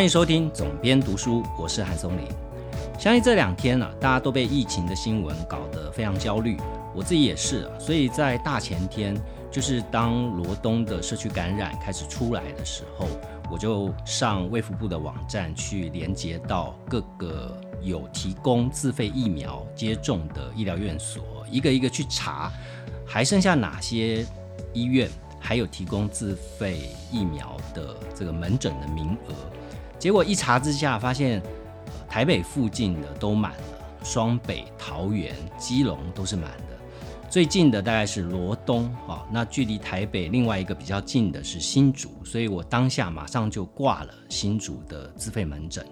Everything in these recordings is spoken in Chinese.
欢迎收听总编读书，我是韩松林。相信这两天呢、大家都被疫情的新闻搞得非常焦虑，我自己也是啊。所以在大前天，就是当罗东的社区感染开始出来的时候，我就上卫福部的网站去连接到各个有提供自费疫苗接种的医疗院所，一个一个去查，还剩下哪些医院还有提供自费疫苗的这个门诊的名额。结果一查之下，发现、呃台北附近的都满了，双北、桃园、基隆都是满的。最近的大概是罗东啊、那距离台北另外一个比较近的是新竹，所以我当下马上就挂了新竹的自费门诊。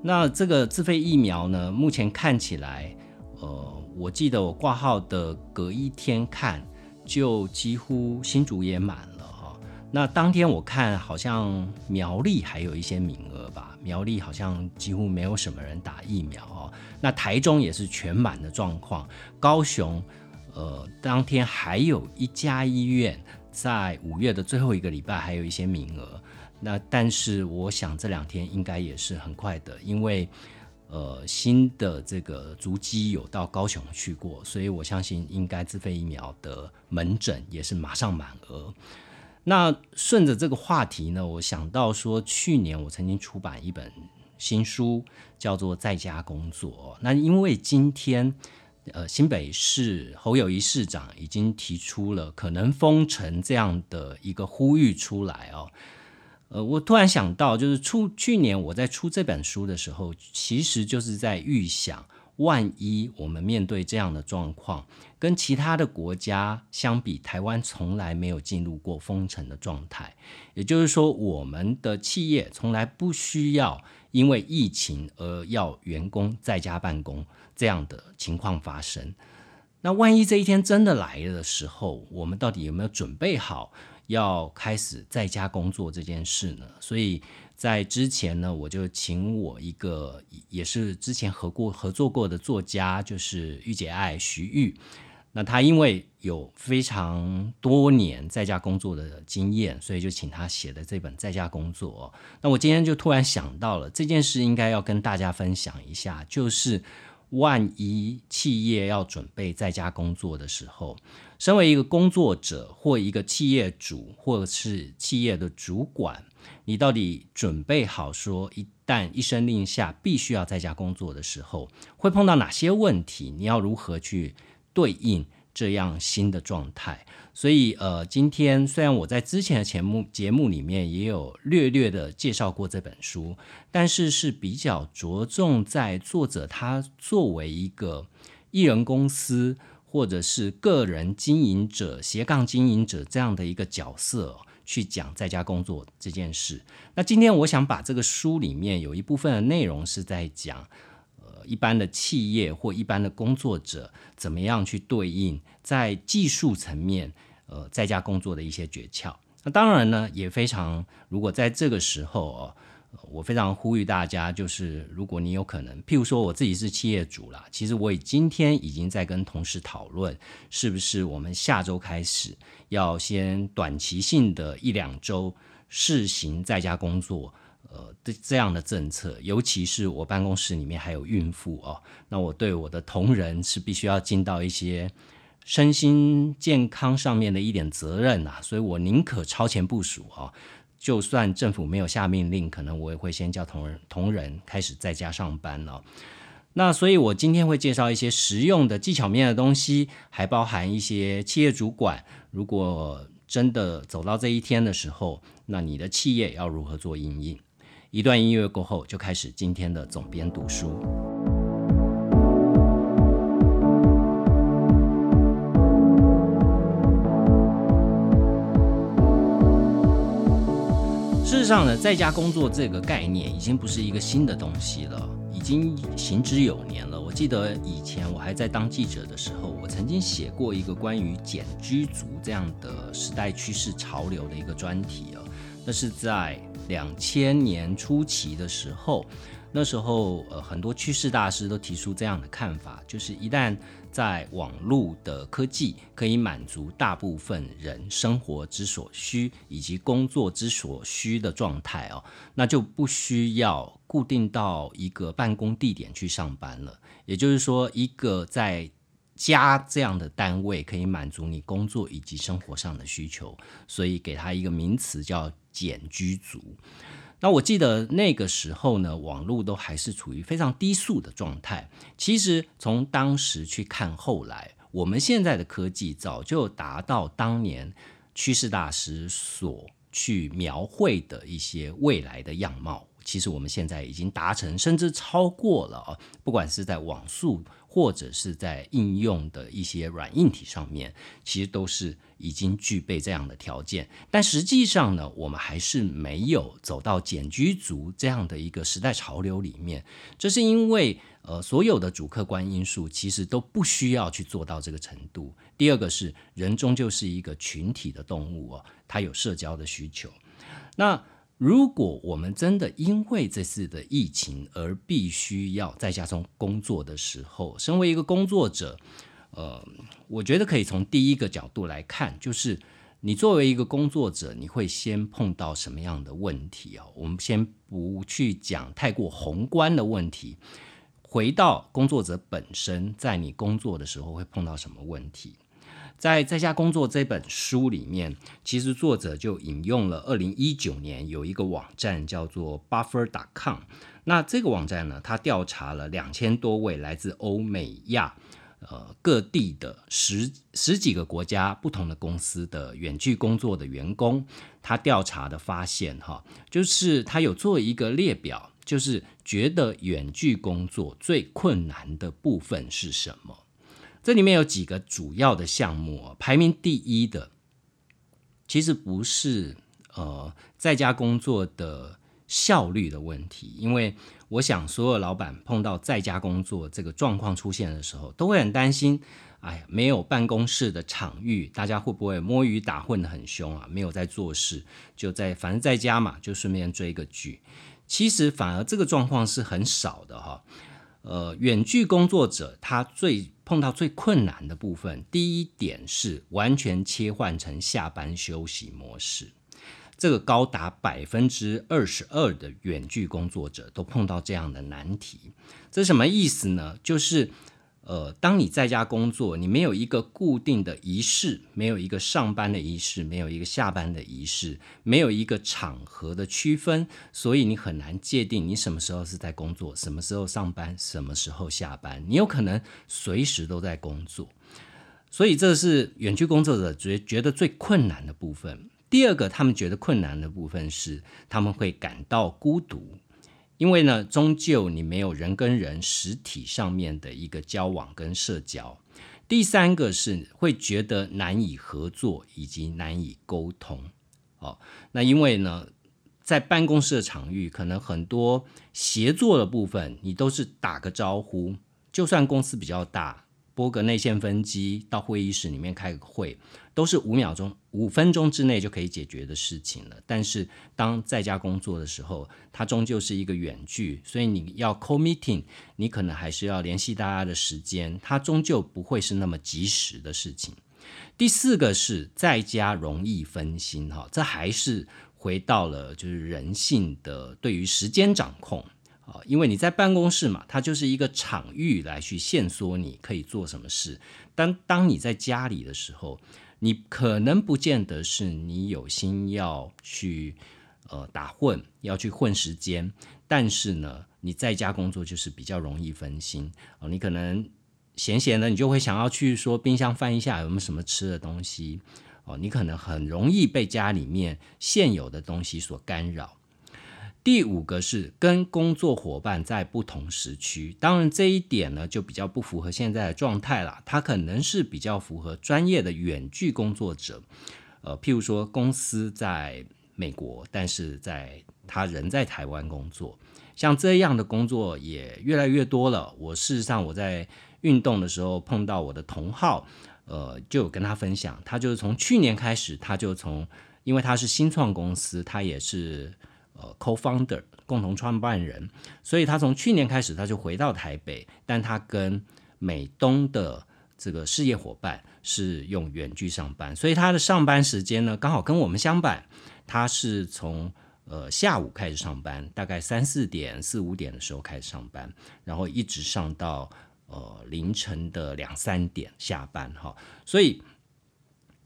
那这个自费疫苗呢，目前看起来，呃，我记得我挂号的隔一天看，就几乎新竹也满了、那当天我看好像苗栗还有一些名额吧，苗栗好像几乎没有什么人打疫苗哦。那台中也是全满的状况，高雄，呃，当天还有一家医院在五月的最后一个礼拜还有一些名额。那但是我想这两天应该也是很快的，因为呃新的这个足迹有到高雄去过，所以我相信应该自费疫苗的门诊也是马上满额。那顺着这个话题呢，我想到说，去年我曾经出版一本新书，叫做《在家工作》。那因为今天，呃，新北市侯友谊市长已经提出了可能封城这样的一个呼吁出来哦。呃，我突然想到，就是出去年我在出这本书的时候，其实就是在预想，万一我们面对这样的状况，跟其他的国家相比，台湾从来没有进入过封城的状态，也就是说，我们的企业从来不需要因为疫情而要员工在家办公这样的情况发生。那万一这一天真的来了的时候，我们到底有没有准备好要开始在家工作这件事呢？所以在之前呢，我就请我一个也是之前合过合作过的作家，就是御姐爱徐玉。那他因为有非常多年在家工作的经验，所以就请他写的这本《在家工作》。那我今天就突然想到了这件事，应该要跟大家分享一下，就是万一企业要准备在家工作的时候，身为一个工作者或一个企业主或者是企业的主管，你到底准备好说，一旦一声令下必须要在家工作的时候，会碰到哪些问题？你要如何去对应这样新的状态？所以，呃，今天虽然我在之前的节目节目里面也有略略的介绍过这本书，但是是比较着重在作者他作为一个艺人公司或者是个人经营者、斜杠经营者这样的一个角色去讲在家工作这件事。那今天我想把这个书里面有一部分的内容是在讲。一般的企业或一般的工作者怎么样去对应在技术层面，呃，在家工作的一些诀窍。那当然呢，也非常，如果在这个时候哦，我非常呼吁大家，就是如果你有可能，譬如说我自己是企业主啦，其实我已今天已经在跟同事讨论，是不是我们下周开始要先短期性的一两周试行在家工作。呃，这这样的政策，尤其是我办公室里面还有孕妇哦，那我对我的同仁是必须要尽到一些身心健康上面的一点责任啊，所以我宁可超前部署啊，就算政府没有下命令，可能我也会先叫同仁同仁开始在家上班了、那所以，我今天会介绍一些实用的技巧面的东西，还包含一些企业主管，如果真的走到这一天的时候，那你的企业要如何做应应？一段音乐过后，就开始今天的总编读书。事实上呢，在家工作这个概念已经不是一个新的东西了，已经行之有年了。我记得以前我还在当记者的时候，我曾经写过一个关于简居族这样的时代趋势潮流的一个专题哦。那是在两千年初期的时候，那时候呃很多趋势大师都提出这样的看法，就是一旦在网络的科技可以满足大部分人生活之所需以及工作之所需的状态哦，那就不需要固定到一个办公地点去上班了。也就是说，一个在家这样的单位可以满足你工作以及生活上的需求，所以给他一个名词叫“简居族”。那我记得那个时候呢，网络都还是处于非常低速的状态。其实从当时去看，后来我们现在的科技早就达到当年趋势大师所去描绘的一些未来的样貌。其实我们现在已经达成，甚至超过了啊！不管是在网速。或者是在应用的一些软硬体上面，其实都是已经具备这样的条件。但实际上呢，我们还是没有走到简居族这样的一个时代潮流里面。这是因为，呃，所有的主客观因素其实都不需要去做到这个程度。第二个是，人终究是一个群体的动物哦，它有社交的需求。那如果我们真的因为这次的疫情而必须要在家中工作的时候，身为一个工作者，呃，我觉得可以从第一个角度来看，就是你作为一个工作者，你会先碰到什么样的问题啊？我们先不去讲太过宏观的问题，回到工作者本身，在你工作的时候会碰到什么问题？在在家工作这本书里面，其实作者就引用了二零一九年有一个网站叫做 Buffer.com。那这个网站呢，它调查了两千多位来自欧美亚呃各地的十十几个国家不同的公司的远距工作的员工，他调查的发现哈，就是他有做一个列表，就是觉得远距工作最困难的部分是什么？这里面有几个主要的项目，排名第一的，其实不是呃在家工作的效率的问题，因为我想所有老板碰到在家工作这个状况出现的时候，都会很担心，哎呀，没有办公室的场域，大家会不会摸鱼打混的很凶啊？没有在做事，就在反正在家嘛，就顺便追个剧。其实反而这个状况是很少的哈。呃，远距工作者他最碰到最困难的部分，第一点是完全切换成下班休息模式，这个高达百分之二十二的远距工作者都碰到这样的难题，这什么意思呢？就是。呃，当你在家工作，你没有一个固定的仪式，没有一个上班的仪式，没有一个下班的仪式，没有一个场合的区分，所以你很难界定你什么时候是在工作，什么时候上班，什么时候下班。你有可能随时都在工作，所以这是远距工作者觉觉得最困难的部分。第二个，他们觉得困难的部分是他们会感到孤独。因为呢，终究你没有人跟人实体上面的一个交往跟社交。第三个是会觉得难以合作以及难以沟通。哦，那因为呢，在办公室的场域，可能很多协作的部分，你都是打个招呼，就算公司比较大。拨个内线分机到会议室里面开个会，都是五秒钟、五分钟之内就可以解决的事情了。但是当在家工作的时候，它终究是一个远距，所以你要 call meeting，你可能还是要联系大家的时间，它终究不会是那么及时的事情。第四个是在家容易分心，哈，这还是回到了就是人性的对于时间掌控。啊，因为你在办公室嘛，它就是一个场域来去限缩你可以做什么事。当当你在家里的时候，你可能不见得是你有心要去呃打混，要去混时间。但是呢，你在家工作就是比较容易分心哦。你可能闲闲的，你就会想要去说冰箱翻一下有没有什么吃的东西哦。你可能很容易被家里面现有的东西所干扰。第五个是跟工作伙伴在不同时区，当然这一点呢就比较不符合现在的状态了。它可能是比较符合专业的远距工作者，呃，譬如说公司在美国，但是在他人在台湾工作，像这样的工作也越来越多了。我事实上我在运动的时候碰到我的同号，呃，就有跟他分享，他就是从去年开始，他就从因为他是新创公司，他也是。呃 co-founder 共同创办人，所以他从去年开始他就回到台北，但他跟美东的这个事业伙伴是用远距上班，所以他的上班时间呢刚好跟我们相反，他是从呃下午开始上班，大概三四点四五点的时候开始上班，然后一直上到呃凌晨的两三点下班哈，所以。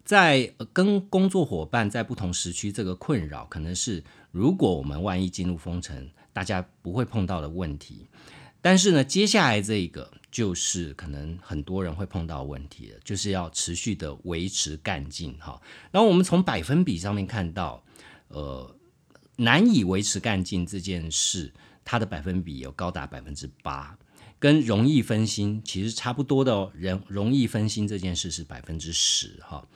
在跟工作伙伴在不同时区，这个困扰可能是如果我们万一进入封城，大家不会碰到的问题。但是呢，接下来这个就是可能很多人会碰到问题了，就是要持续的维持干劲哈。然后我们从百分比上面看到，呃，难以维持干劲这件事，它的百分比有高达百分之八，跟容易分心其实差不多的哦。人容易分心这件事是百分之十哈。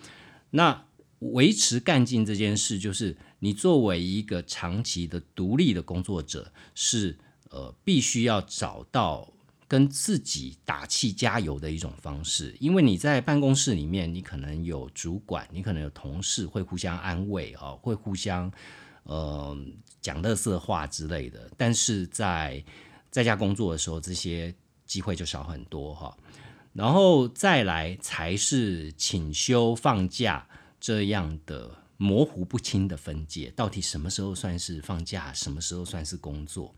那维持干劲这件事，就是你作为一个长期的独立的工作者，是呃必须要找到跟自己打气加油的一种方式。因为你在办公室里面，你可能有主管，你可能有同事会互相安慰啊，会互相呃讲乐色话之类的。但是在在家工作的时候，这些机会就少很多哈。然后再来才是请休放假这样的模糊不清的分界，到底什么时候算是放假，什么时候算是工作？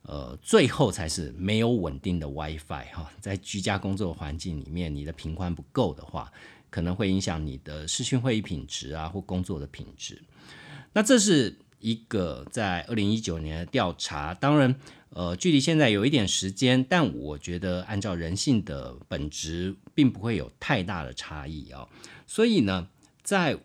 呃，最后才是没有稳定的 WiFi 哈，在居家工作环境里面，你的频宽不够的话，可能会影响你的视讯会议品质啊，或工作的品质。那这是一个在二零一九年的调查，当然。呃，距离现在有一点时间，但我觉得按照人性的本质，并不会有太大的差异啊。所以呢，在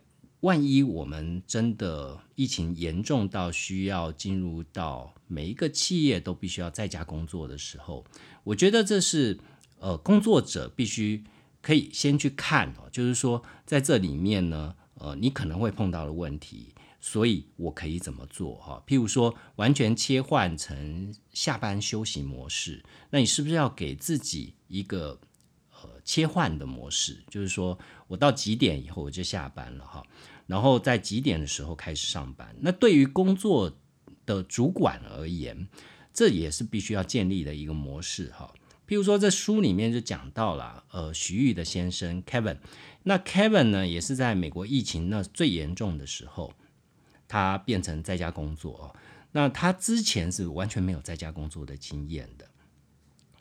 万一我们真的疫情严重到需要进入到每一个企业都必须要在家工作的时候，我觉得这是呃工作者必须可以先去看哦，就是说在这里面呢，呃，你可能会碰到的问题。所以我可以怎么做哈？譬如说，完全切换成下班休息模式，那你是不是要给自己一个呃切换的模式？就是说我到几点以后我就下班了哈，然后在几点的时候开始上班？那对于工作的主管而言，这也是必须要建立的一个模式哈。譬如说，这书里面就讲到了，呃，徐玉的先生 Kevin，那 Kevin 呢也是在美国疫情那最严重的时候。他变成在家工作，那他之前是完全没有在家工作的经验的，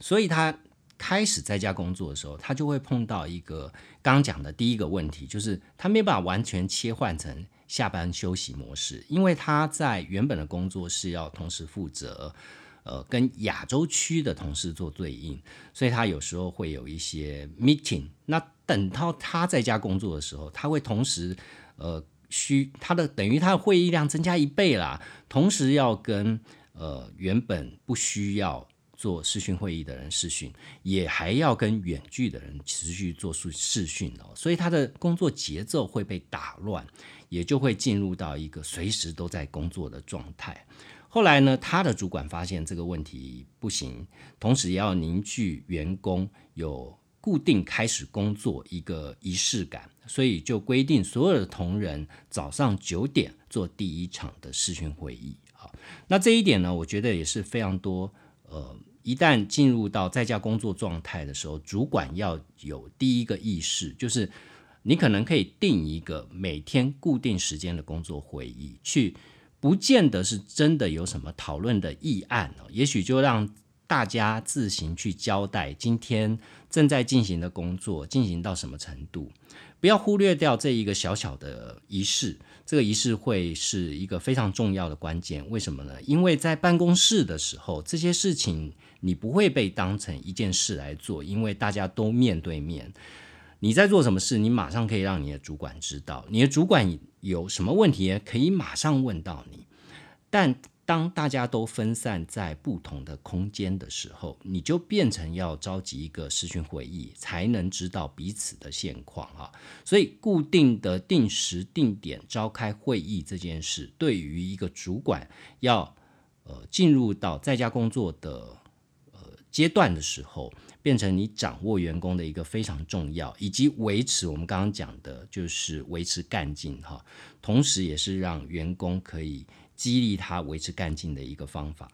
所以他开始在家工作的时候，他就会碰到一个刚讲的第一个问题，就是他没办法完全切换成下班休息模式，因为他在原本的工作是要同时负责呃跟亚洲区的同事做对应，所以他有时候会有一些 meeting。那等到他在家工作的时候，他会同时呃。需他的等于他的会议量增加一倍啦，同时要跟呃原本不需要做视讯会议的人视讯，也还要跟远距的人持续做视视讯哦，所以他的工作节奏会被打乱，也就会进入到一个随时都在工作的状态。后来呢，他的主管发现这个问题不行，同时也要凝聚员工有。固定开始工作一个仪式感，所以就规定所有的同仁早上九点做第一场的视讯会议。好，那这一点呢，我觉得也是非常多。呃，一旦进入到在家工作状态的时候，主管要有第一个意识，就是你可能可以定一个每天固定时间的工作会议，去不见得是真的有什么讨论的议案哦，也许就让。大家自行去交代今天正在进行的工作进行到什么程度，不要忽略掉这一个小小的仪式。这个仪式会是一个非常重要的关键。为什么呢？因为在办公室的时候，这些事情你不会被当成一件事来做，因为大家都面对面。你在做什么事，你马上可以让你的主管知道。你的主管有什么问题，可以马上问到你。但当大家都分散在不同的空间的时候，你就变成要召集一个视讯会议，才能知道彼此的现况啊。所以，固定的定时定点召开会议这件事，对于一个主管要呃进入到在家工作的阶段的时候，变成你掌握员工的一个非常重要，以及维持我们刚刚讲的，就是维持干劲哈。同时，也是让员工可以。激励他维持干劲的一个方法。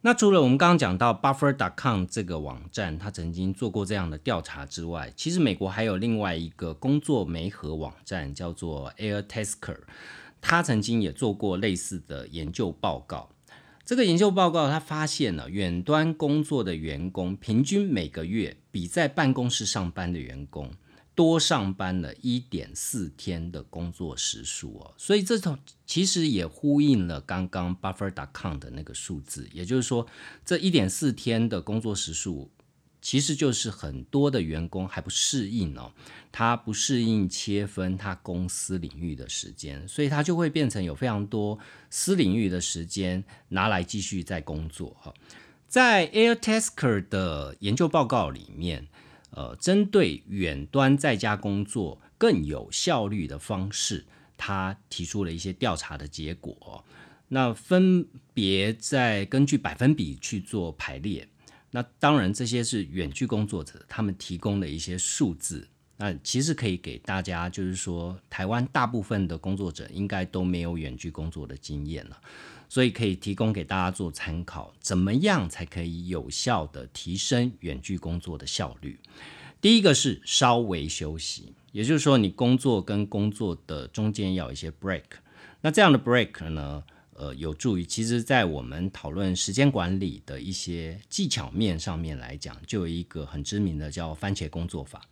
那除了我们刚刚讲到 Buffer.com 这个网站，他曾经做过这样的调查之外，其实美国还有另外一个工作媒合网站叫做 AirTasker，他曾经也做过类似的研究报告。这个研究报告他发现了远端工作的员工平均每个月比在办公室上班的员工。多上班了一点四天的工作时数哦，所以这种其实也呼应了刚刚 Buffer.com 的那个数字，也就是说，这一点四天的工作时数，其实就是很多的员工还不适应哦，他不适应切分他公司领域的时间，所以他就会变成有非常多私领域的时间拿来继续在工作哈。在 AirTasker 的研究报告里面。呃，针对远端在家工作更有效率的方式，他提出了一些调查的结果。那分别在根据百分比去做排列。那当然，这些是远距工作者他们提供的一些数字。那其实可以给大家，就是说，台湾大部分的工作者应该都没有远距工作的经验了。所以可以提供给大家做参考，怎么样才可以有效的提升远距工作的效率？第一个是稍微休息，也就是说你工作跟工作的中间要有一些 break。那这样的 break 呢，呃，有助于其实在我们讨论时间管理的一些技巧面上面来讲，就有一个很知名的叫番茄工作法。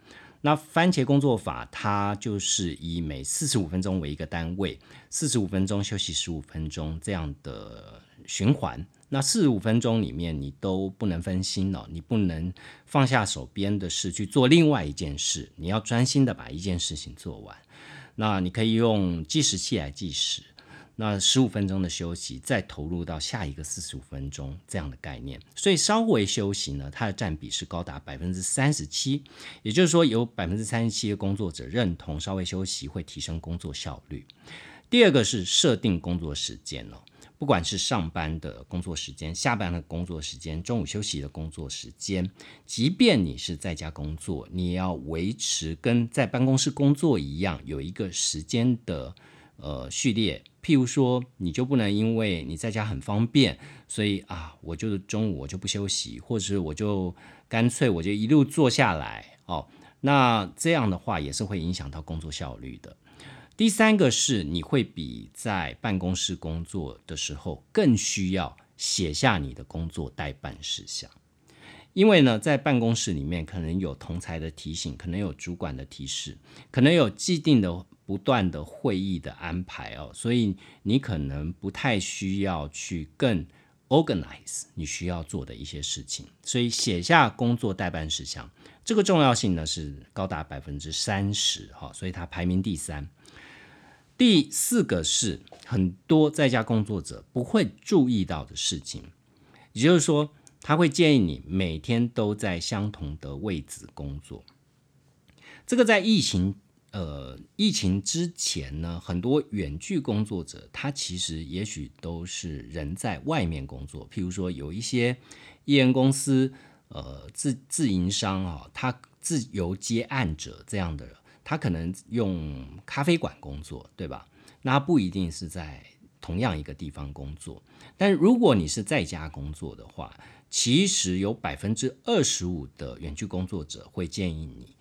那番茄工作法，它就是以每四十五分钟为一个单位，四十五分钟休息十五分钟这样的循环。那四十五分钟里面，你都不能分心了，你不能放下手边的事去做另外一件事，你要专心的把一件事情做完。那你可以用计时器来计时。那十五分钟的休息，再投入到下一个四十五分钟这样的概念，所以稍微休息呢，它的占比是高达百分之三十七，也就是说有百分之三十七的工作者认同稍微休息会提升工作效率。第二个是设定工作时间哦，不管是上班的工作时间、下班的工作时间、中午休息的工作时间，即便你是在家工作，你也要维持跟在办公室工作一样，有一个时间的。呃，序列，譬如说，你就不能因为你在家很方便，所以啊，我就中午我就不休息，或者是我就干脆我就一路坐下来哦。那这样的话也是会影响到工作效率的。第三个是，你会比在办公室工作的时候更需要写下你的工作待办事项，因为呢，在办公室里面可能有同才的提醒，可能有主管的提示，可能有既定的。不断的会议的安排哦，所以你可能不太需要去更 organize 你需要做的一些事情，所以写下工作代办事项，这个重要性呢是高达百分之三十哈，所以它排名第三。第四个是很多在家工作者不会注意到的事情，也就是说，他会建议你每天都在相同的位置工作，这个在疫情。呃，疫情之前呢，很多远距工作者，他其实也许都是人在外面工作。譬如说，有一些艺人公司，呃，自自营商啊，他自由接案者这样的，他可能用咖啡馆工作，对吧？那不一定是在同样一个地方工作。但如果你是在家工作的话，其实有百分之二十五的远距工作者会建议你。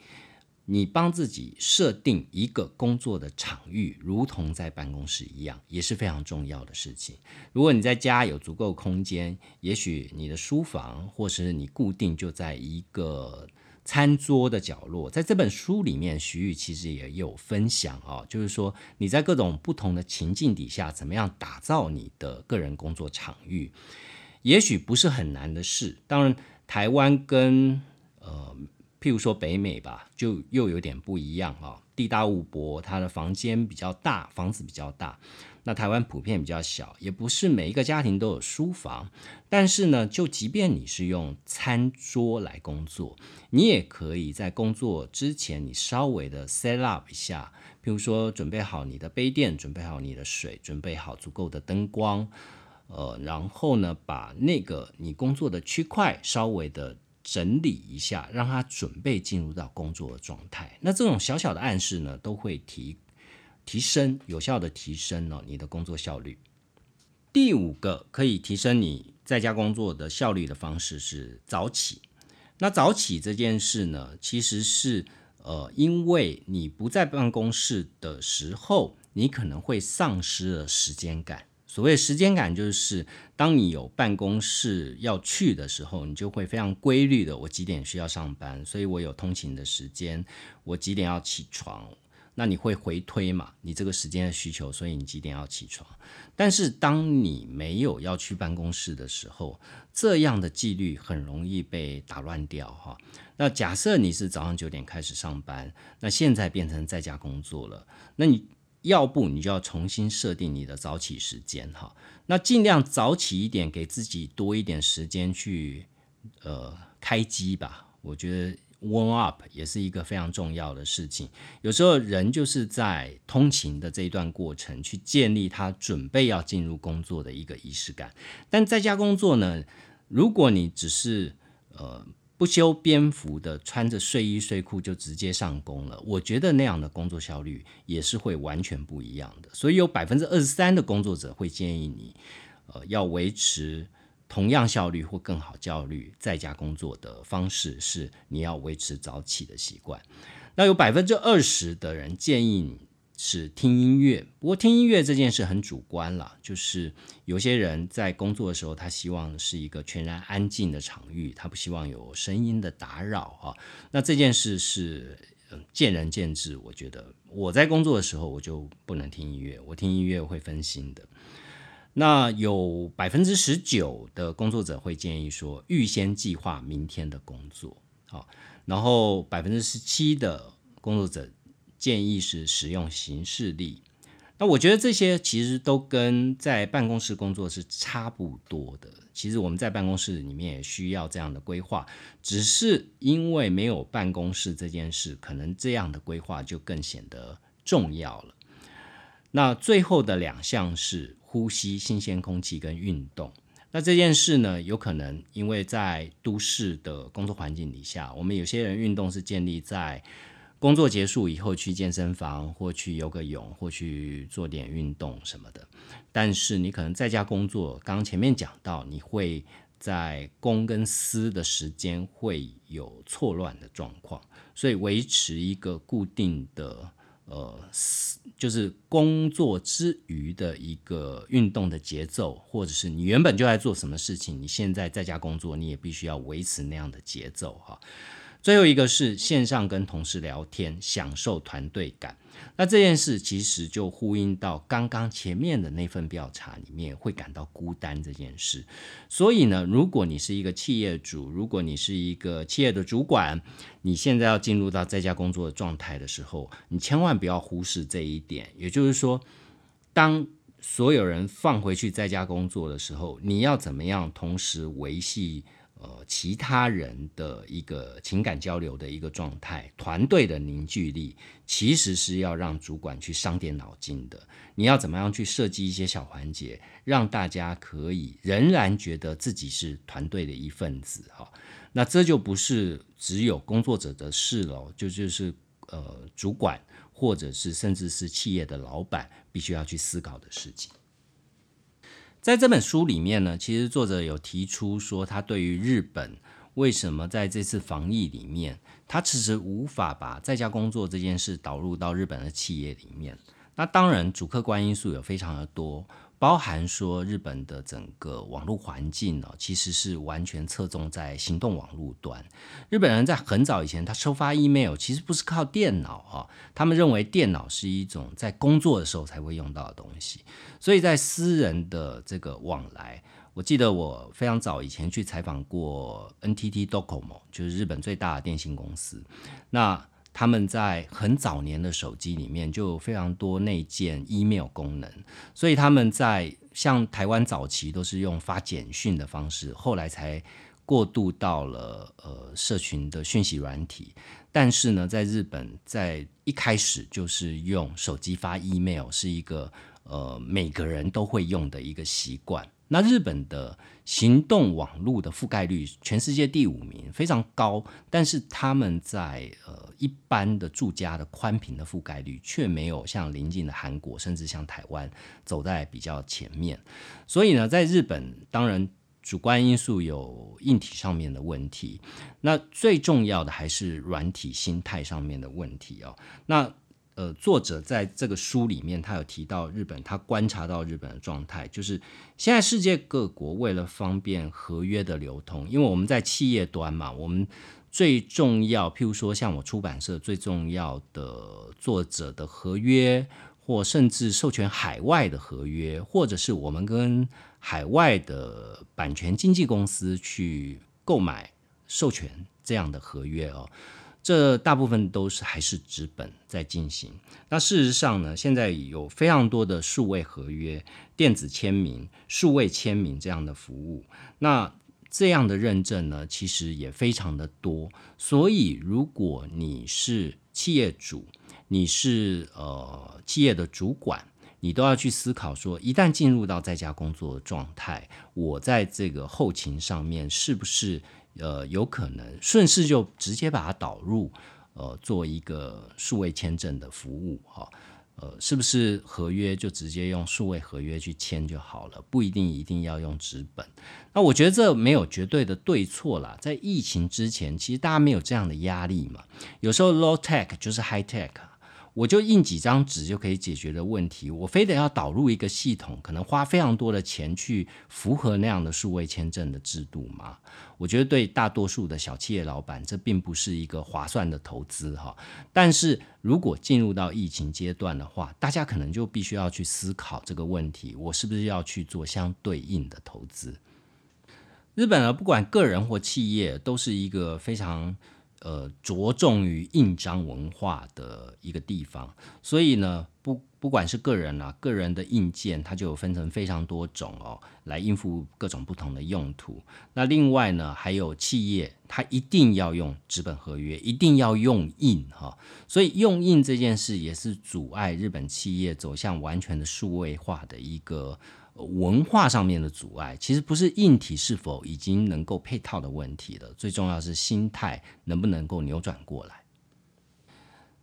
你帮自己设定一个工作的场域，如同在办公室一样，也是非常重要的事情。如果你在家有足够空间，也许你的书房，或是你固定就在一个餐桌的角落。在这本书里面，徐玉其实也有分享啊，就是说你在各种不同的情境底下，怎么样打造你的个人工作场域，也许不是很难的事。当然，台湾跟呃。譬如说北美吧，就又有点不一样啊。地大物博，它的房间比较大，房子比较大。那台湾普遍比较小，也不是每一个家庭都有书房。但是呢，就即便你是用餐桌来工作，你也可以在工作之前，你稍微的 set up 一下，譬如说准备好你的杯垫，准备好你的水，准备好足够的灯光，呃，然后呢，把那个你工作的区块稍微的。整理一下，让他准备进入到工作的状态。那这种小小的暗示呢，都会提提升有效的提升了你的工作效率。第五个可以提升你在家工作的效率的方式是早起。那早起这件事呢，其实是呃，因为你不在办公室的时候，你可能会丧失了时间感。所谓时间感，就是当你有办公室要去的时候，你就会非常规律的，我几点需要上班，所以我有通勤的时间，我几点要起床。那你会回推嘛？你这个时间的需求，所以你几点要起床？但是当你没有要去办公室的时候，这样的纪律很容易被打乱掉哈。那假设你是早上九点开始上班，那现在变成在家工作了，那你要不你就要重新设定你的早起时间哈。那尽量早起一点，给自己多一点时间去呃开机吧。我觉得。Warm up 也是一个非常重要的事情。有时候人就是在通勤的这一段过程，去建立他准备要进入工作的一个仪式感。但在家工作呢，如果你只是呃不修边幅的穿着睡衣睡裤就直接上工了，我觉得那样的工作效率也是会完全不一样的。所以有百分之二十三的工作者会建议你，呃，要维持。同样效率或更好效率，在家工作的方式是你要维持早起的习惯。那有百分之二十的人建议你是听音乐，不过听音乐这件事很主观了，就是有些人在工作的时候，他希望是一个全然安静的场域，他不希望有声音的打扰啊。那这件事是见仁见智，我觉得我在工作的时候我就不能听音乐，我听音乐会分心的。那有百分之十九的工作者会建议说，预先计划明天的工作，好，然后百分之十七的工作者建议是使用行事力。那我觉得这些其实都跟在办公室工作是差不多的。其实我们在办公室里面也需要这样的规划，只是因为没有办公室这件事，可能这样的规划就更显得重要了。那最后的两项是。呼吸新鲜空气跟运动，那这件事呢，有可能因为在都市的工作环境底下，我们有些人运动是建立在工作结束以后去健身房或去游个泳或去做点运动什么的。但是你可能在家工作，刚刚前面讲到，你会在公跟私的时间会有错乱的状况，所以维持一个固定的。呃，就是工作之余的一个运动的节奏，或者是你原本就在做什么事情，你现在在家工作，你也必须要维持那样的节奏哈。最后一个是线上跟同事聊天，享受团队感。那这件事其实就呼应到刚刚前面的那份调查里面会感到孤单这件事。所以呢，如果你是一个企业主，如果你是一个企业的主管，你现在要进入到在家工作的状态的时候，你千万不要忽视这一点。也就是说，当所有人放回去在家工作的时候，你要怎么样同时维系？呃，其他人的一个情感交流的一个状态，团队的凝聚力，其实是要让主管去伤点脑筋的。你要怎么样去设计一些小环节，让大家可以仍然觉得自己是团队的一份子？哈，那这就不是只有工作者的事了，就就是呃，主管或者是甚至是企业的老板必须要去思考的事情。在这本书里面呢，其实作者有提出说，他对于日本为什么在这次防疫里面，他迟迟无法把在家工作这件事导入到日本的企业里面。那当然，主客观因素有非常的多。包含说日本的整个网络环境呢，其实是完全侧重在行动网络端。日本人在很早以前，他收发 email 其实不是靠电脑啊，他们认为电脑是一种在工作的时候才会用到的东西。所以在私人的这个往来，我记得我非常早以前去采访过 NTT Docomo，就是日本最大的电信公司。那他们在很早年的手机里面就有非常多内建 email 功能，所以他们在像台湾早期都是用发简讯的方式，后来才过渡到了呃社群的讯息软体。但是呢，在日本在一开始就是用手机发 email 是一个呃每个人都会用的一个习惯。那日本的行动网络的覆盖率全世界第五名，非常高，但是他们在呃一般的住家的宽频的覆盖率却没有像邻近的韩国，甚至像台湾走在比较前面。所以呢，在日本，当然主观因素有硬体上面的问题，那最重要的还是软体心态上面的问题哦。那呃，作者在这个书里面，他有提到日本，他观察到日本的状态，就是现在世界各国为了方便合约的流通，因为我们在企业端嘛，我们最重要，譬如说像我出版社最重要的作者的合约，或甚至授权海外的合约，或者是我们跟海外的版权经纪公司去购买授权这样的合约哦。这大部分都是还是纸本在进行。那事实上呢，现在有非常多的数位合约、电子签名、数位签名这样的服务。那这样的认证呢，其实也非常的多。所以，如果你是企业主，你是呃企业的主管，你都要去思考说，一旦进入到在家工作的状态，我在这个后勤上面是不是？呃，有可能顺势就直接把它导入，呃，做一个数位签证的服务，哈，呃，是不是合约就直接用数位合约去签就好了？不一定一定要用纸本。那我觉得这没有绝对的对错啦。在疫情之前，其实大家没有这样的压力嘛。有时候 low tech 就是 high tech。我就印几张纸就可以解决的问题，我非得要导入一个系统，可能花非常多的钱去符合那样的数位签证的制度吗？我觉得对大多数的小企业老板，这并不是一个划算的投资哈。但是如果进入到疫情阶段的话，大家可能就必须要去思考这个问题：我是不是要去做相对应的投资？日本呢，不管个人或企业，都是一个非常。呃，着重于印章文化的一个地方，所以呢，不不管是个人啊，个人的印件，它就分成非常多种哦，来应付各种不同的用途。那另外呢，还有企业，它一定要用纸本合约，一定要用印哈，所以用印这件事也是阻碍日本企业走向完全的数位化的一个。文化上面的阻碍，其实不是硬体是否已经能够配套的问题了，最重要是心态能不能够扭转过来。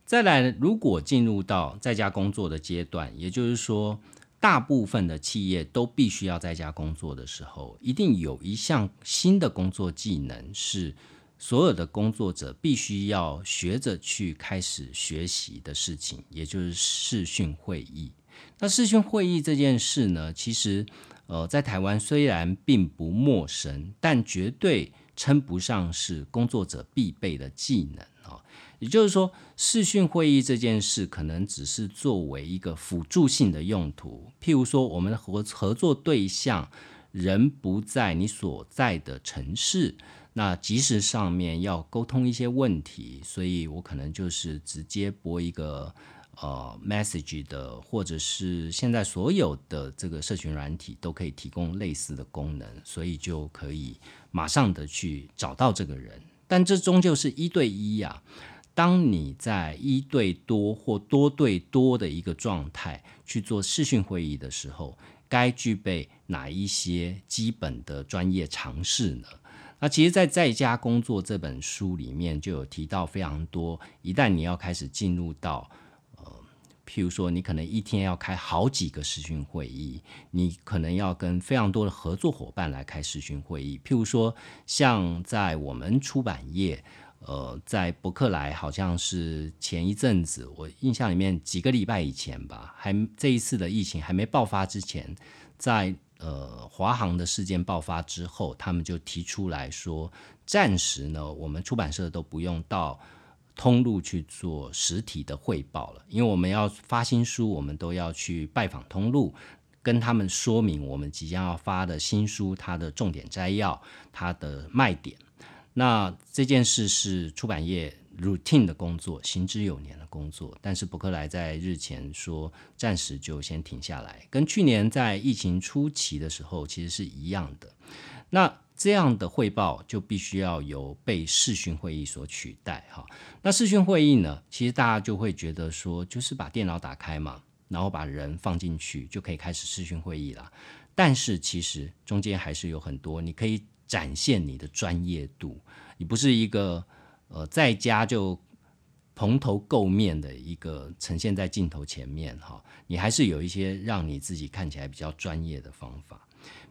再来，如果进入到在家工作的阶段，也就是说，大部分的企业都必须要在家工作的时候，一定有一项新的工作技能是所有的工作者必须要学着去开始学习的事情，也就是视讯会议。那视讯会议这件事呢，其实，呃，在台湾虽然并不陌生，但绝对称不上是工作者必备的技能啊。也就是说，视讯会议这件事可能只是作为一个辅助性的用途。譬如说，我们的合合作对象人不在你所在的城市，那即时上面要沟通一些问题，所以我可能就是直接拨一个。呃，message 的或者是现在所有的这个社群软体都可以提供类似的功能，所以就可以马上的去找到这个人。但这终究是一对一呀。当你在一对多或多对多的一个状态去做视讯会议的时候，该具备哪一些基本的专业常识呢？那其实，在在家工作这本书里面就有提到非常多。一旦你要开始进入到譬如说，你可能一天要开好几个视讯会议，你可能要跟非常多的合作伙伴来开视讯会议。譬如说，像在我们出版业，呃，在伯克莱，好像是前一阵子，我印象里面几个礼拜以前吧，还这一次的疫情还没爆发之前，在呃华航的事件爆发之后，他们就提出来说，暂时呢，我们出版社都不用到。通路去做实体的汇报了，因为我们要发新书，我们都要去拜访通路，跟他们说明我们即将要发的新书它的重点摘要、它的卖点。那这件事是出版业 routine 的工作，行之有年的工作。但是伯克莱在日前说，暂时就先停下来，跟去年在疫情初期的时候其实是一样的。那这样的汇报就必须要由被视讯会议所取代哈。那视讯会议呢，其实大家就会觉得说，就是把电脑打开嘛，然后把人放进去就可以开始视讯会议了。但是其实中间还是有很多你可以展现你的专业度，你不是一个呃在家就蓬头垢面的一个呈现在镜头前面哈，你还是有一些让你自己看起来比较专业的方法。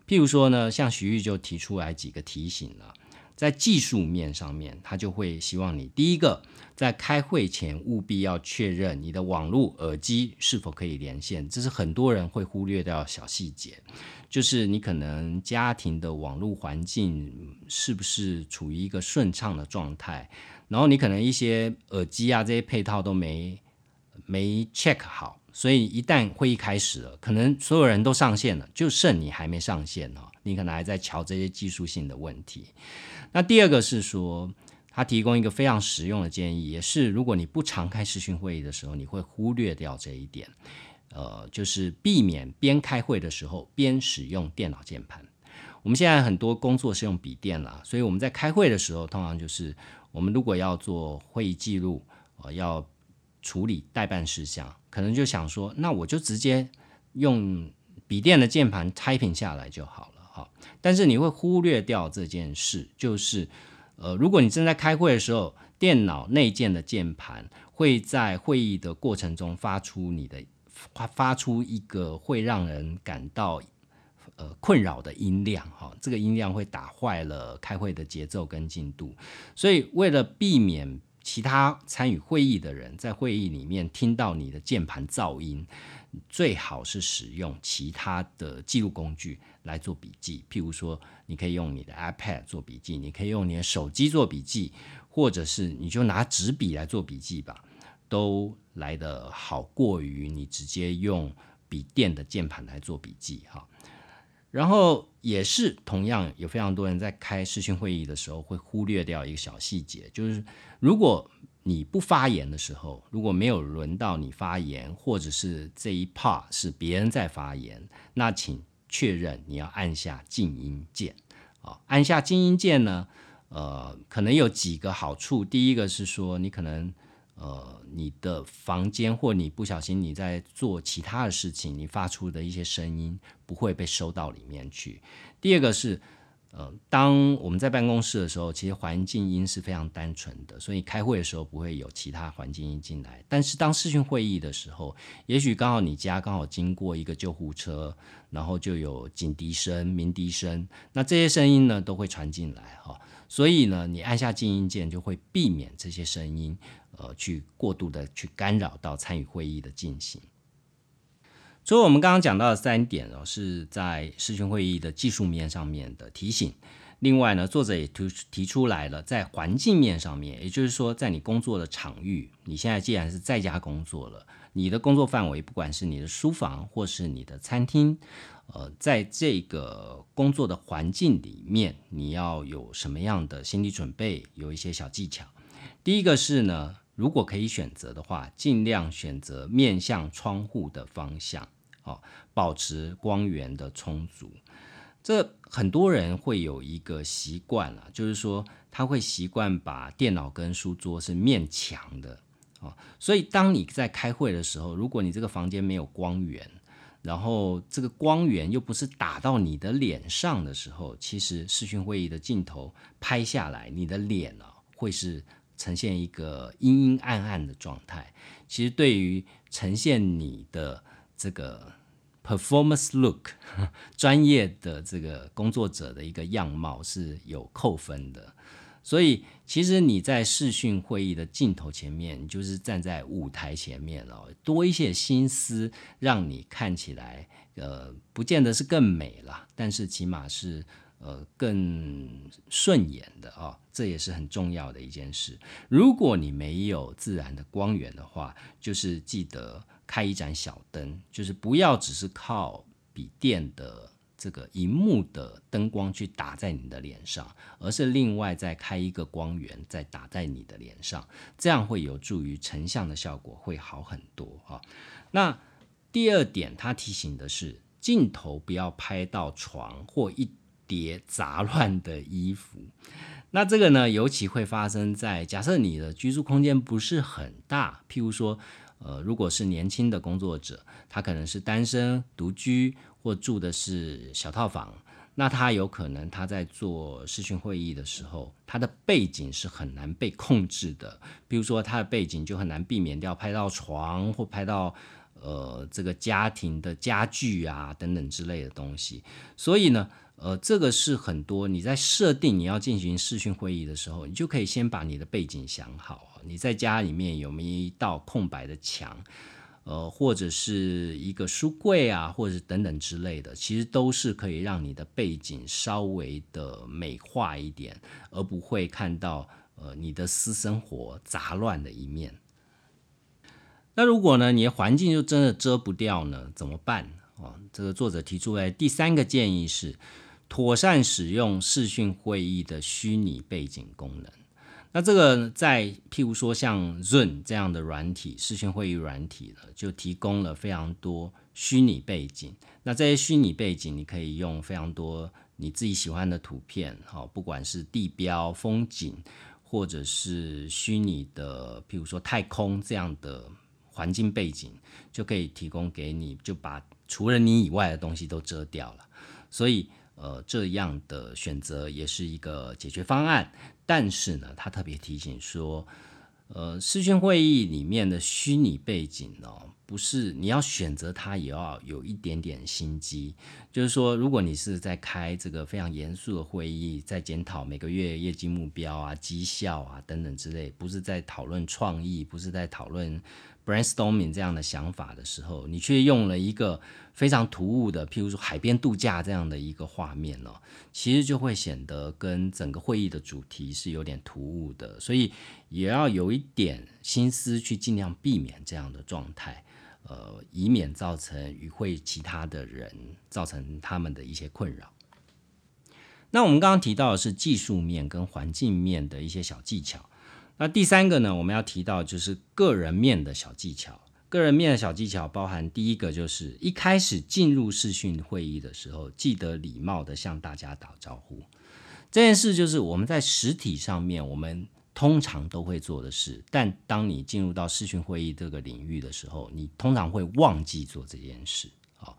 譬如说呢，像徐玉就提出来几个提醒了，在技术面上面，他就会希望你第一个，在开会前务必要确认你的网络耳机是否可以连线，这是很多人会忽略掉小细节，就是你可能家庭的网络环境是不是处于一个顺畅的状态，然后你可能一些耳机啊这些配套都没没 check 好。所以一旦会议开始了，可能所有人都上线了，就剩你还没上线哦。你可能还在瞧这些技术性的问题。那第二个是说，他提供一个非常实用的建议，也是如果你不常开视讯会议的时候，你会忽略掉这一点。呃，就是避免边开会的时候边使用电脑键盘。我们现在很多工作是用笔电了，所以我们在开会的时候，通常就是我们如果要做会议记录，呃，要处理代办事项。可能就想说，那我就直接用笔电的键盘 typing 下来就好了哈。但是你会忽略掉这件事，就是呃，如果你正在开会的时候，电脑内建的键盘会在会议的过程中发出你的发发出一个会让人感到呃困扰的音量哈。这个音量会打坏了开会的节奏跟进度，所以为了避免。其他参与会议的人在会议里面听到你的键盘噪音，最好是使用其他的记录工具来做笔记。譬如说，你可以用你的 iPad 做笔记，你可以用你的手机做笔记，或者是你就拿纸笔来做笔记吧，都来得好过于你直接用笔电的键盘来做笔记哈。然后也是同样有非常多人在开视讯会议的时候会忽略掉一个小细节，就是如果你不发言的时候，如果没有轮到你发言，或者是这一 part 是别人在发言，那请确认你要按下静音键啊。按下静音键呢，呃，可能有几个好处。第一个是说你可能。呃，你的房间或你不小心你在做其他的事情，你发出的一些声音不会被收到里面去。第二个是，呃，当我们在办公室的时候，其实环境音是非常单纯的，所以开会的时候不会有其他环境音进来。但是当视讯会议的时候，也许刚好你家刚好经过一个救护车，然后就有警笛声、鸣笛声，那这些声音呢都会传进来哈。所以呢，你按下静音键就会避免这些声音。呃，去过度的去干扰到参与会议的进行。所以，我们刚刚讲到的三点哦，是在视讯会议的技术面上面的提醒。另外呢，作者也提提出来了，在环境面上面，也就是说，在你工作的场域，你现在既然是在家工作了，你的工作范围，不管是你的书房或是你的餐厅，呃，在这个工作的环境里面，你要有什么样的心理准备？有一些小技巧。第一个是呢。如果可以选择的话，尽量选择面向窗户的方向，哦，保持光源的充足。这很多人会有一个习惯了，就是说他会习惯把电脑跟书桌是面墙的，哦，所以当你在开会的时候，如果你这个房间没有光源，然后这个光源又不是打到你的脸上的时候，其实视讯会议的镜头拍下来，你的脸呢会是。呈现一个阴阴暗暗的状态，其实对于呈现你的这个 performance look 专业的这个工作者的一个样貌是有扣分的。所以，其实你在视讯会议的镜头前面，就是站在舞台前面了，多一些心思，让你看起来，呃，不见得是更美了，但是起码是。呃，更顺眼的啊，这也是很重要的一件事。如果你没有自然的光源的话，就是记得开一盏小灯，就是不要只是靠笔电的这个荧幕的灯光去打在你的脸上，而是另外再开一个光源再打在你的脸上，这样会有助于成像的效果会好很多啊。那第二点，他提醒的是，镜头不要拍到床或一。叠杂乱的衣服，那这个呢，尤其会发生在假设你的居住空间不是很大，譬如说，呃，如果是年轻的工作者，他可能是单身独居，或住的是小套房，那他有可能他在做视讯会议的时候，他的背景是很难被控制的。比如说，他的背景就很难避免掉拍到床或拍到呃这个家庭的家具啊等等之类的东西。所以呢，呃，这个是很多你在设定你要进行视讯会议的时候，你就可以先把你的背景想好。你在家里面有没有一道空白的墙？呃，或者是一个书柜啊，或者等等之类的，其实都是可以让你的背景稍微的美化一点，而不会看到呃你的私生活杂乱的一面。那如果呢，你的环境就真的遮不掉呢，怎么办？哦，这个作者提出来第三个建议是，妥善使用视讯会议的虚拟背景功能。那这个在譬如说像 Zoom 这样的软体，视讯会议软体呢，就提供了非常多虚拟背景。那这些虚拟背景，你可以用非常多你自己喜欢的图片，好，不管是地标、风景，或者是虚拟的，譬如说太空这样的环境背景，就可以提供给你，就把除了你以外的东西都遮掉了。所以。呃，这样的选择也是一个解决方案，但是呢，他特别提醒说，呃，视讯会议里面的虚拟背景呢，不是你要选择它，也要有一点点心机。就是说，如果你是在开这个非常严肃的会议，在检讨每个月业绩目标啊、绩效啊等等之类，不是在讨论创意，不是在讨论。Brainstorming 这样的想法的时候，你却用了一个非常突兀的，譬如说海边度假这样的一个画面哦，其实就会显得跟整个会议的主题是有点突兀的，所以也要有一点心思去尽量避免这样的状态，呃，以免造成与会其他的人造成他们的一些困扰。那我们刚刚提到的是技术面跟环境面的一些小技巧。那第三个呢，我们要提到就是个人面的小技巧。个人面的小技巧包含第一个，就是一开始进入视讯会议的时候，记得礼貌的向大家打招呼。这件事就是我们在实体上面我们通常都会做的事，但当你进入到视讯会议这个领域的时候，你通常会忘记做这件事。好。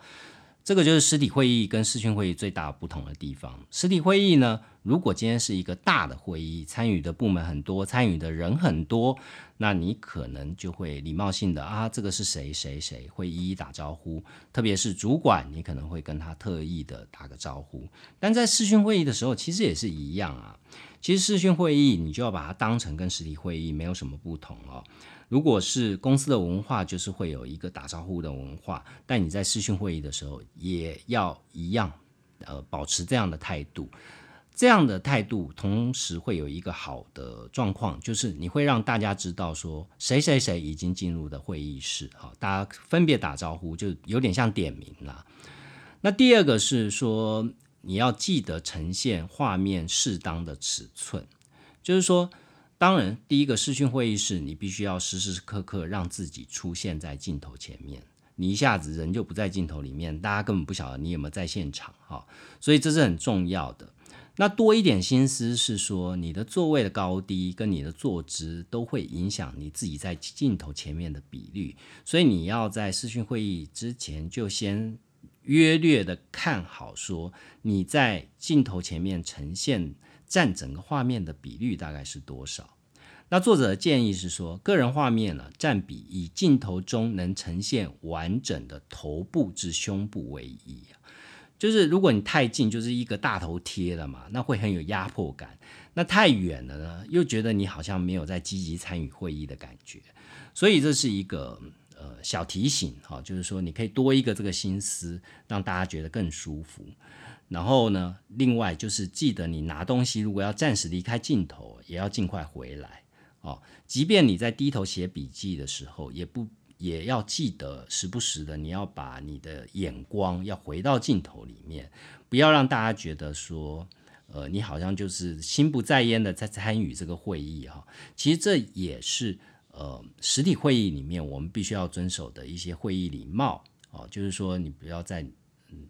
这个就是实体会议跟视讯会议最大不同的地方。实体会议呢，如果今天是一个大的会议，参与的部门很多，参与的人很多，那你可能就会礼貌性的啊，这个是谁谁谁，会一一打招呼。特别是主管，你可能会跟他特意的打个招呼。但在视讯会议的时候，其实也是一样啊。其实视讯会议，你就要把它当成跟实体会议没有什么不同哦。如果是公司的文化，就是会有一个打招呼的文化，但你在视讯会议的时候也要一样，呃，保持这样的态度。这样的态度同时会有一个好的状况，就是你会让大家知道说谁谁谁已经进入的会议室，好，大家分别打招呼，就有点像点名了。那第二个是说，你要记得呈现画面适当的尺寸，就是说。当然，第一个视讯会议室，你必须要时时刻刻让自己出现在镜头前面。你一下子人就不在镜头里面，大家根本不晓得你有没有在现场哈。所以这是很重要的。那多一点心思是说，你的座位的高低跟你的坐姿都会影响你自己在镜头前面的比率。所以你要在视讯会议之前就先约略的看好，说你在镜头前面呈现。占整个画面的比率大概是多少？那作者的建议是说，个人画面呢占比以镜头中能呈现完整的头部至胸部为宜就是如果你太近，就是一个大头贴了嘛，那会很有压迫感；那太远了呢，又觉得你好像没有在积极参与会议的感觉。所以这是一个呃小提醒哈，就是说你可以多一个这个心思，让大家觉得更舒服。然后呢，另外就是记得你拿东西，如果要暂时离开镜头，也要尽快回来哦。即便你在低头写笔记的时候，也不也要记得时不时的你要把你的眼光要回到镜头里面，不要让大家觉得说，呃，你好像就是心不在焉的在参与这个会议哈。其实这也是呃实体会议里面我们必须要遵守的一些会议礼貌哦，就是说你不要在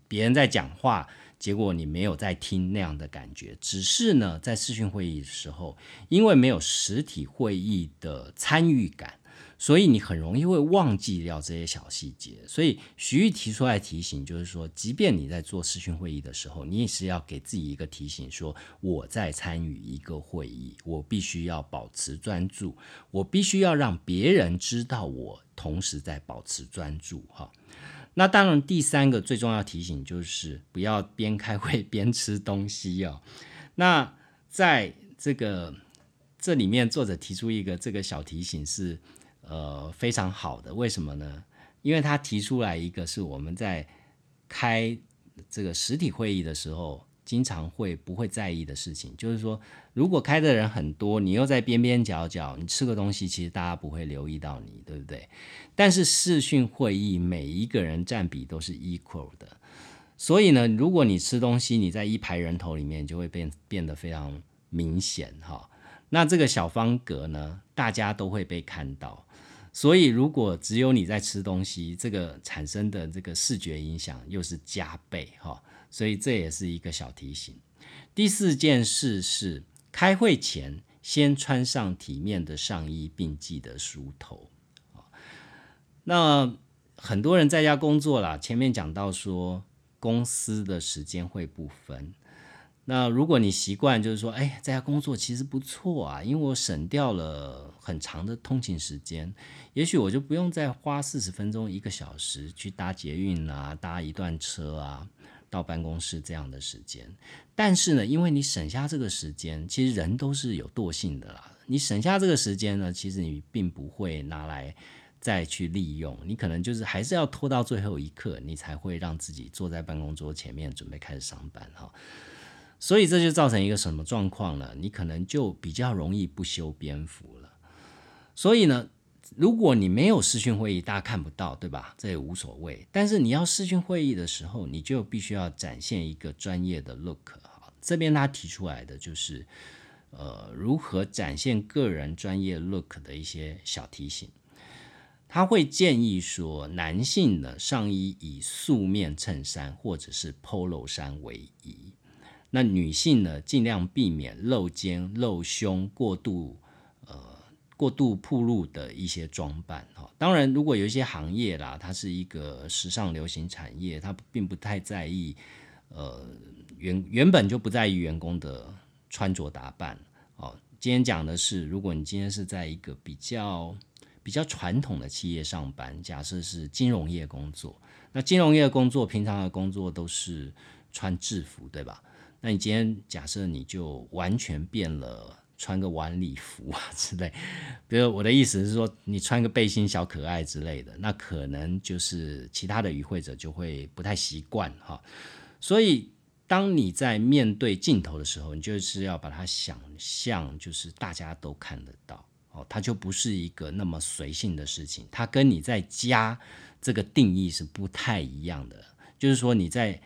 别人在讲话。结果你没有在听那样的感觉，只是呢，在视讯会议的时候，因为没有实体会议的参与感，所以你很容易会忘记掉这些小细节。所以徐玉提出来提醒，就是说，即便你在做视讯会议的时候，你也是要给自己一个提醒，说我在参与一个会议，我必须要保持专注，我必须要让别人知道我同时在保持专注。哈，那当然，第三个最重要提醒就是不要边开会边吃东西哦。那在这个这里面，作者提出一个这个小提醒是。呃，非常好的，为什么呢？因为他提出来一个是我们在开这个实体会议的时候，经常会不会在意的事情，就是说，如果开的人很多，你又在边边角角，你吃个东西，其实大家不会留意到你，对不对？但是视讯会议，每一个人占比都是 equal 的，所以呢，如果你吃东西，你在一排人头里面，就会变变得非常明显哈。那这个小方格呢，大家都会被看到。所以，如果只有你在吃东西，这个产生的这个视觉影响又是加倍哈，所以这也是一个小提醒。第四件事是，开会前先穿上体面的上衣，并记得梳头那很多人在家工作啦，前面讲到说，公司的时间会不分。那如果你习惯就是说，哎，在家工作其实不错啊，因为我省掉了很长的通勤时间，也许我就不用再花四十分钟、一个小时去搭捷运啊、搭一段车啊到办公室这样的时间。但是呢，因为你省下这个时间，其实人都是有惰性的啦。你省下这个时间呢，其实你并不会拿来再去利用，你可能就是还是要拖到最后一刻，你才会让自己坐在办公桌前面准备开始上班哈。所以这就造成一个什么状况呢？你可能就比较容易不修边幅了。所以呢，如果你没有视讯会议，大家看不到，对吧？这也无所谓。但是你要视讯会议的时候，你就必须要展现一个专业的 look。这边他提出来的就是，呃，如何展现个人专业 look 的一些小提醒。他会建议说，男性的上衣以素面衬衫或者是 polo 衫为宜。那女性呢，尽量避免露肩、露胸、过度过度铺路的一些装扮哈。当然，如果有一些行业啦，它是一个时尚流行产业，它并不太在意呃原原本就不在意员工的穿着打扮哦。今天讲的是，如果你今天是在一个比较比较传统的企业上班，假设是金融业工作，那金融业工作平常的工作都是穿制服，对吧？那你今天假设你就完全变了，穿个晚礼服啊 之类，比如我的意思是说，你穿个背心小可爱之类的，那可能就是其他的与会者就会不太习惯哈。所以当你在面对镜头的时候，你就是要把它想象，就是大家都看得到哦，它就不是一个那么随性的事情，它跟你在家这个定义是不太一样的，就是说你在。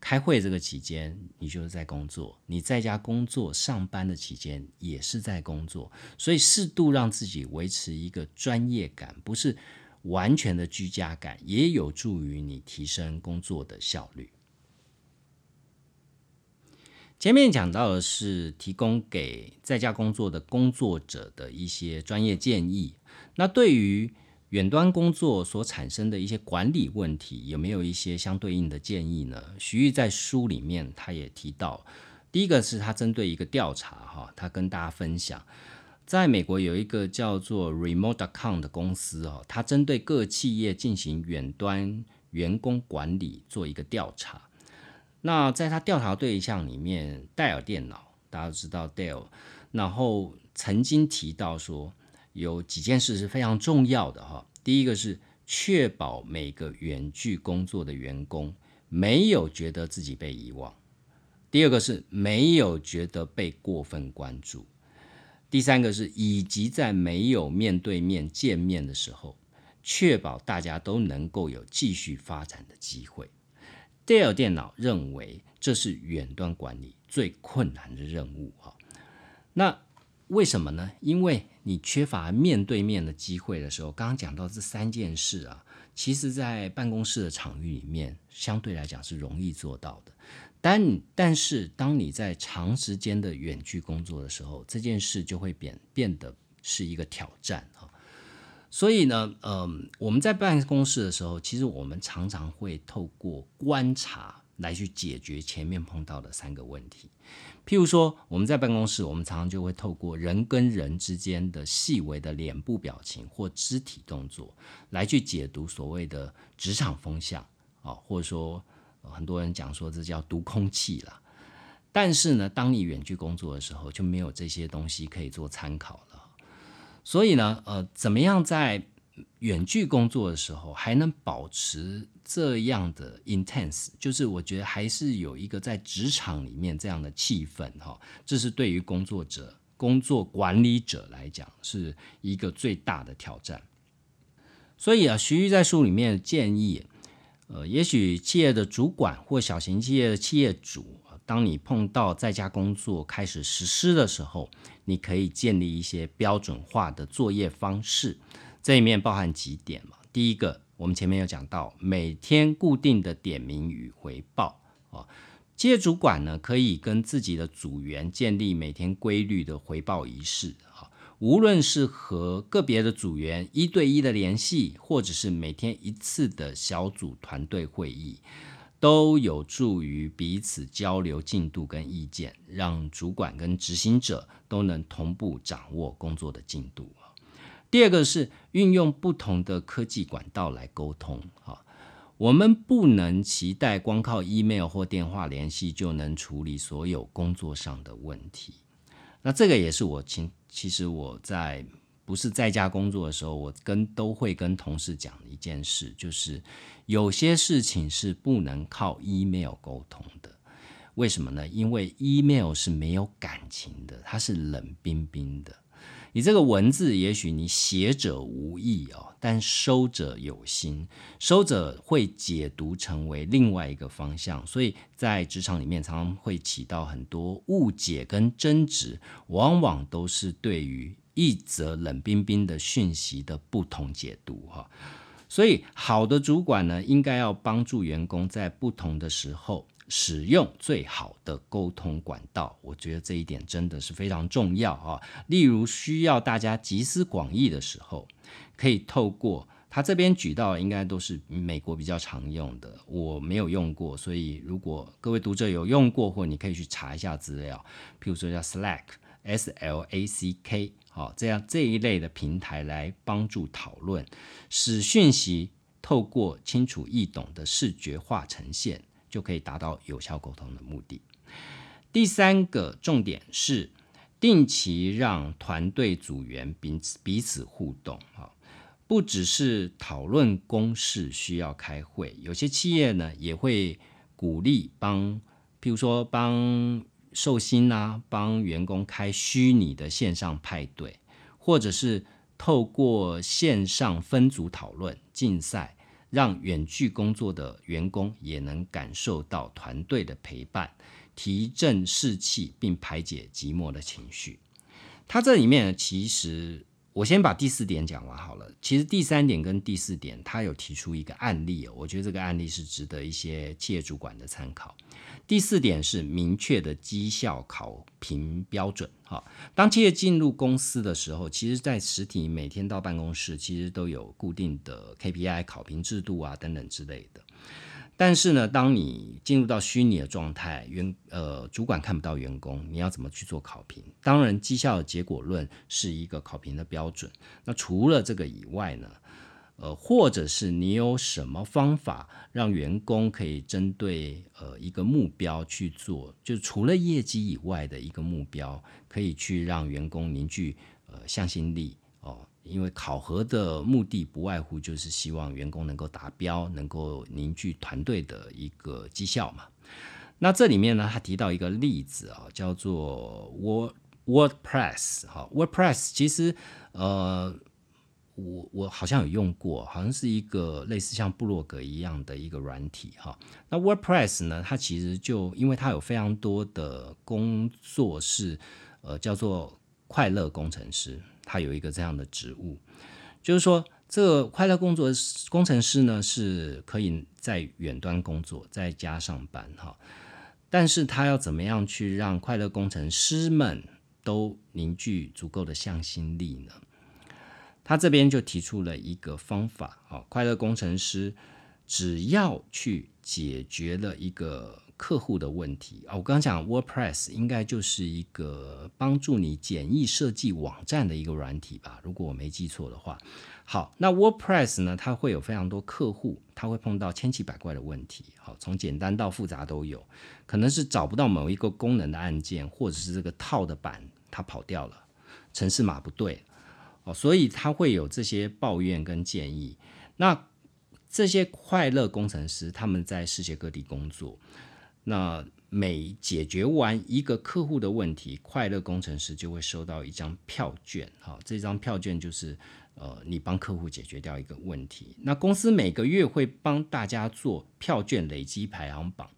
开会这个期间，你就是在工作；你在家工作、上班的期间也是在工作。所以，适度让自己维持一个专业感，不是完全的居家感，也有助于你提升工作的效率。前面讲到的是提供给在家工作的工作者的一些专业建议。那对于远端工作所产生的一些管理问题，有没有一些相对应的建议呢？徐玉在书里面他也提到，第一个是他针对一个调查，哈，他跟大家分享，在美国有一个叫做 Remote.com 的公司，哦，他针对各企业进行远端员工管理做一个调查。那在他调查对象里面，戴尔电脑大家都知道 Dell，然后曾经提到说。有几件事是非常重要的哈。第一个是确保每个远距工作的员工没有觉得自己被遗忘；第二个是没有觉得被过分关注；第三个是以及在没有面对面见面的时候，确保大家都能够有继续发展的机会。戴尔电脑认为这是远端管理最困难的任务哈。那为什么呢？因为你缺乏面对面的机会的时候，刚刚讲到这三件事啊，其实在办公室的场域里面，相对来讲是容易做到的。但但是，当你在长时间的远距工作的时候，这件事就会变变得是一个挑战啊。所以呢，嗯，我们在办公室的时候，其实我们常常会透过观察来去解决前面碰到的三个问题。譬如说，我们在办公室，我们常常就会透过人跟人之间的细微的脸部表情或肢体动作，来去解读所谓的职场风向啊，或者说很多人讲说这叫读空气了。但是呢，当你远距工作的时候，就没有这些东西可以做参考了。所以呢，呃，怎么样在远距工作的时候还能保持这样的 intense，就是我觉得还是有一个在职场里面这样的气氛哈，这是对于工作者、工作管理者来讲是一个最大的挑战。所以啊，徐玉在书里面建议，呃，也许企业的主管或小型企业的企业主。当你碰到在家工作开始实施的时候，你可以建立一些标准化的作业方式。这里面包含几点嘛？第一个，我们前面有讲到，每天固定的点名与回报啊。企业主管呢，可以跟自己的组员建立每天规律的回报仪式啊。无论是和个别的组员一对一的联系，或者是每天一次的小组团队会议。都有助于彼此交流进度跟意见，让主管跟执行者都能同步掌握工作的进度第二个是运用不同的科技管道来沟通啊，我们不能期待光靠 email 或电话联系就能处理所有工作上的问题。那这个也是我其其实我在。不是在家工作的时候，我跟都会跟同事讲一件事，就是有些事情是不能靠 email 沟通的。为什么呢？因为 email 是没有感情的，它是冷冰冰的。你这个文字，也许你写者无意哦，但收者有心，收者会解读成为另外一个方向，所以在职场里面常常会起到很多误解跟争执，往往都是对于。一则冷冰冰的讯息的不同解读，哈，所以好的主管呢，应该要帮助员工在不同的时候使用最好的沟通管道。我觉得这一点真的是非常重要啊。例如需要大家集思广益的时候，可以透过他这边举到，应该都是美国比较常用的，我没有用过，所以如果各位读者有用过，或你可以去查一下资料，譬如说叫 Slack，S L A C K。好，这样这一类的平台来帮助讨论，使讯息透过清楚易懂的视觉化呈现，就可以达到有效沟通的目的。第三个重点是定期让团队组员彼此彼此互动。哈，不只是讨论公事需要开会，有些企业呢也会鼓励帮，譬如说帮。寿星啊，帮员工开虚拟的线上派对，或者是透过线上分组讨论、竞赛，让远距工作的员工也能感受到团队的陪伴，提振士气，并排解寂寞的情绪。它这里面其实。我先把第四点讲完好了。其实第三点跟第四点，他有提出一个案例，我觉得这个案例是值得一些企业主管的参考。第四点是明确的绩效考评标准。哈，当企业进入公司的时候，其实在实体每天到办公室，其实都有固定的 KPI 考评制度啊等等之类的。但是呢，当你进入到虚拟的状态，员呃主管看不到员工，你要怎么去做考评？当然，绩效结果论是一个考评的标准。那除了这个以外呢，呃，或者是你有什么方法让员工可以针对呃一个目标去做，就除了业绩以外的一个目标，可以去让员工凝聚呃向心力哦。因为考核的目的不外乎就是希望员工能够达标，能够凝聚团队的一个绩效嘛。那这里面呢，他提到一个例子啊，叫做 Word WordPress 哈，WordPress 其实呃，我我好像有用过，好像是一个类似像部落格一样的一个软体哈。那 WordPress 呢，它其实就因为它有非常多的工作是呃叫做快乐工程师。它有一个这样的职务，就是说，这个快乐工作工程师呢是可以在远端工作，在家上班哈。但是他要怎么样去让快乐工程师们都凝聚足够的向心力呢？他这边就提出了一个方法，啊，快乐工程师只要去解决了一个客户的问题啊，我刚刚讲 WordPress 应该就是一个帮助你简易设计网站的一个软体吧，如果我没记错的话。好，那 WordPress 呢，它会有非常多客户，他会碰到千奇百怪的问题，好，从简单到复杂都有，可能是找不到某一个功能的按键，或者是这个套的板它跑掉了，程式码不对。哦，所以他会有这些抱怨跟建议。那这些快乐工程师他们在世界各地工作，那每解决完一个客户的问题，快乐工程师就会收到一张票券。好，这张票券就是呃，你帮客户解决掉一个问题。那公司每个月会帮大家做票券累积排行榜，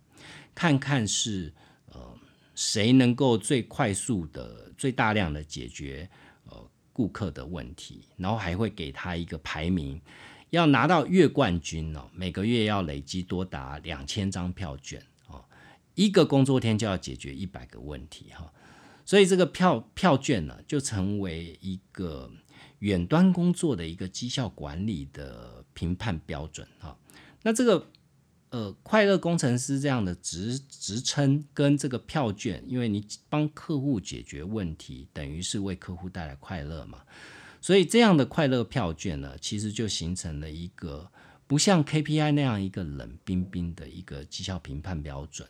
看看是呃谁能够最快速的、最大量的解决。顾客的问题，然后还会给他一个排名，要拿到月冠军哦，每个月要累积多达两千张票券哦，一个工作天就要解决一百个问题哈，所以这个票票券呢，就成为一个远端工作的一个绩效管理的评判标准哈，那这个。呃，快乐工程师这样的职职称跟这个票券，因为你帮客户解决问题，等于是为客户带来快乐嘛，所以这样的快乐票券呢，其实就形成了一个不像 KPI 那样一个冷冰冰的一个绩效评判标准，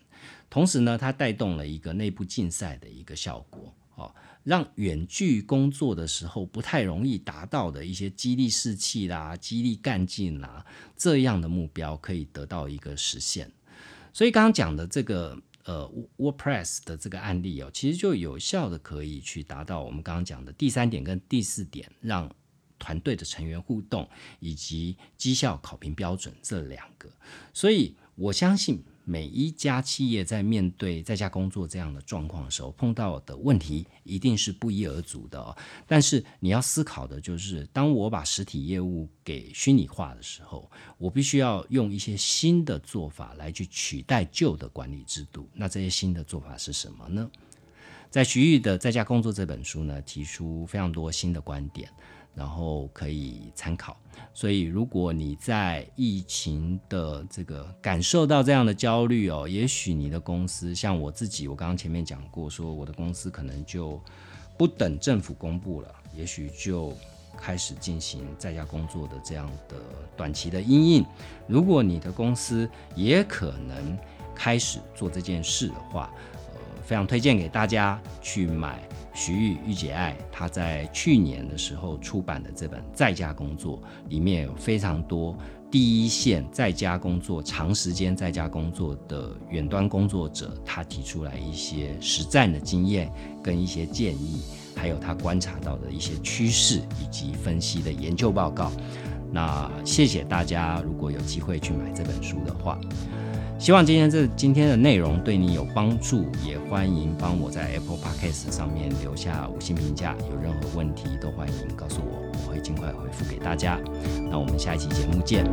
同时呢，它带动了一个内部竞赛的一个效果，哦。让远距工作的时候不太容易达到的一些激励士气啦、激励干劲啦这样的目标可以得到一个实现。所以刚刚讲的这个呃 WordPress 的这个案例哦，其实就有效的可以去达到我们刚刚讲的第三点跟第四点，让团队的成员互动以及绩效考评标准这两个。所以我相信。每一家企业在面对在家工作这样的状况的时候，碰到的问题一定是不一而足的。但是你要思考的就是，当我把实体业务给虚拟化的时候，我必须要用一些新的做法来去取代旧的管理制度。那这些新的做法是什么呢？在徐玉的《在家工作》这本书呢，提出非常多新的观点。然后可以参考，所以如果你在疫情的这个感受到这样的焦虑哦，也许你的公司像我自己，我刚刚前面讲过，说我的公司可能就不等政府公布了，也许就开始进行在家工作的这样的短期的阴影。如果你的公司也可能开始做这件事的话，非常推荐给大家去买。徐玉玉姐爱，她在去年的时候出版的这本《在家工作》里面有非常多第一线在家工作、长时间在家工作的远端工作者，他提出来一些实战的经验跟一些建议，还有他观察到的一些趋势以及分析的研究报告。那谢谢大家，如果有机会去买这本书的话。希望今天这今天的内容对你有帮助，也欢迎帮我在 Apple Podcast 上面留下五星评价。有任何问题都欢迎告诉我，我会尽快回复给大家。那我们下一期节目见。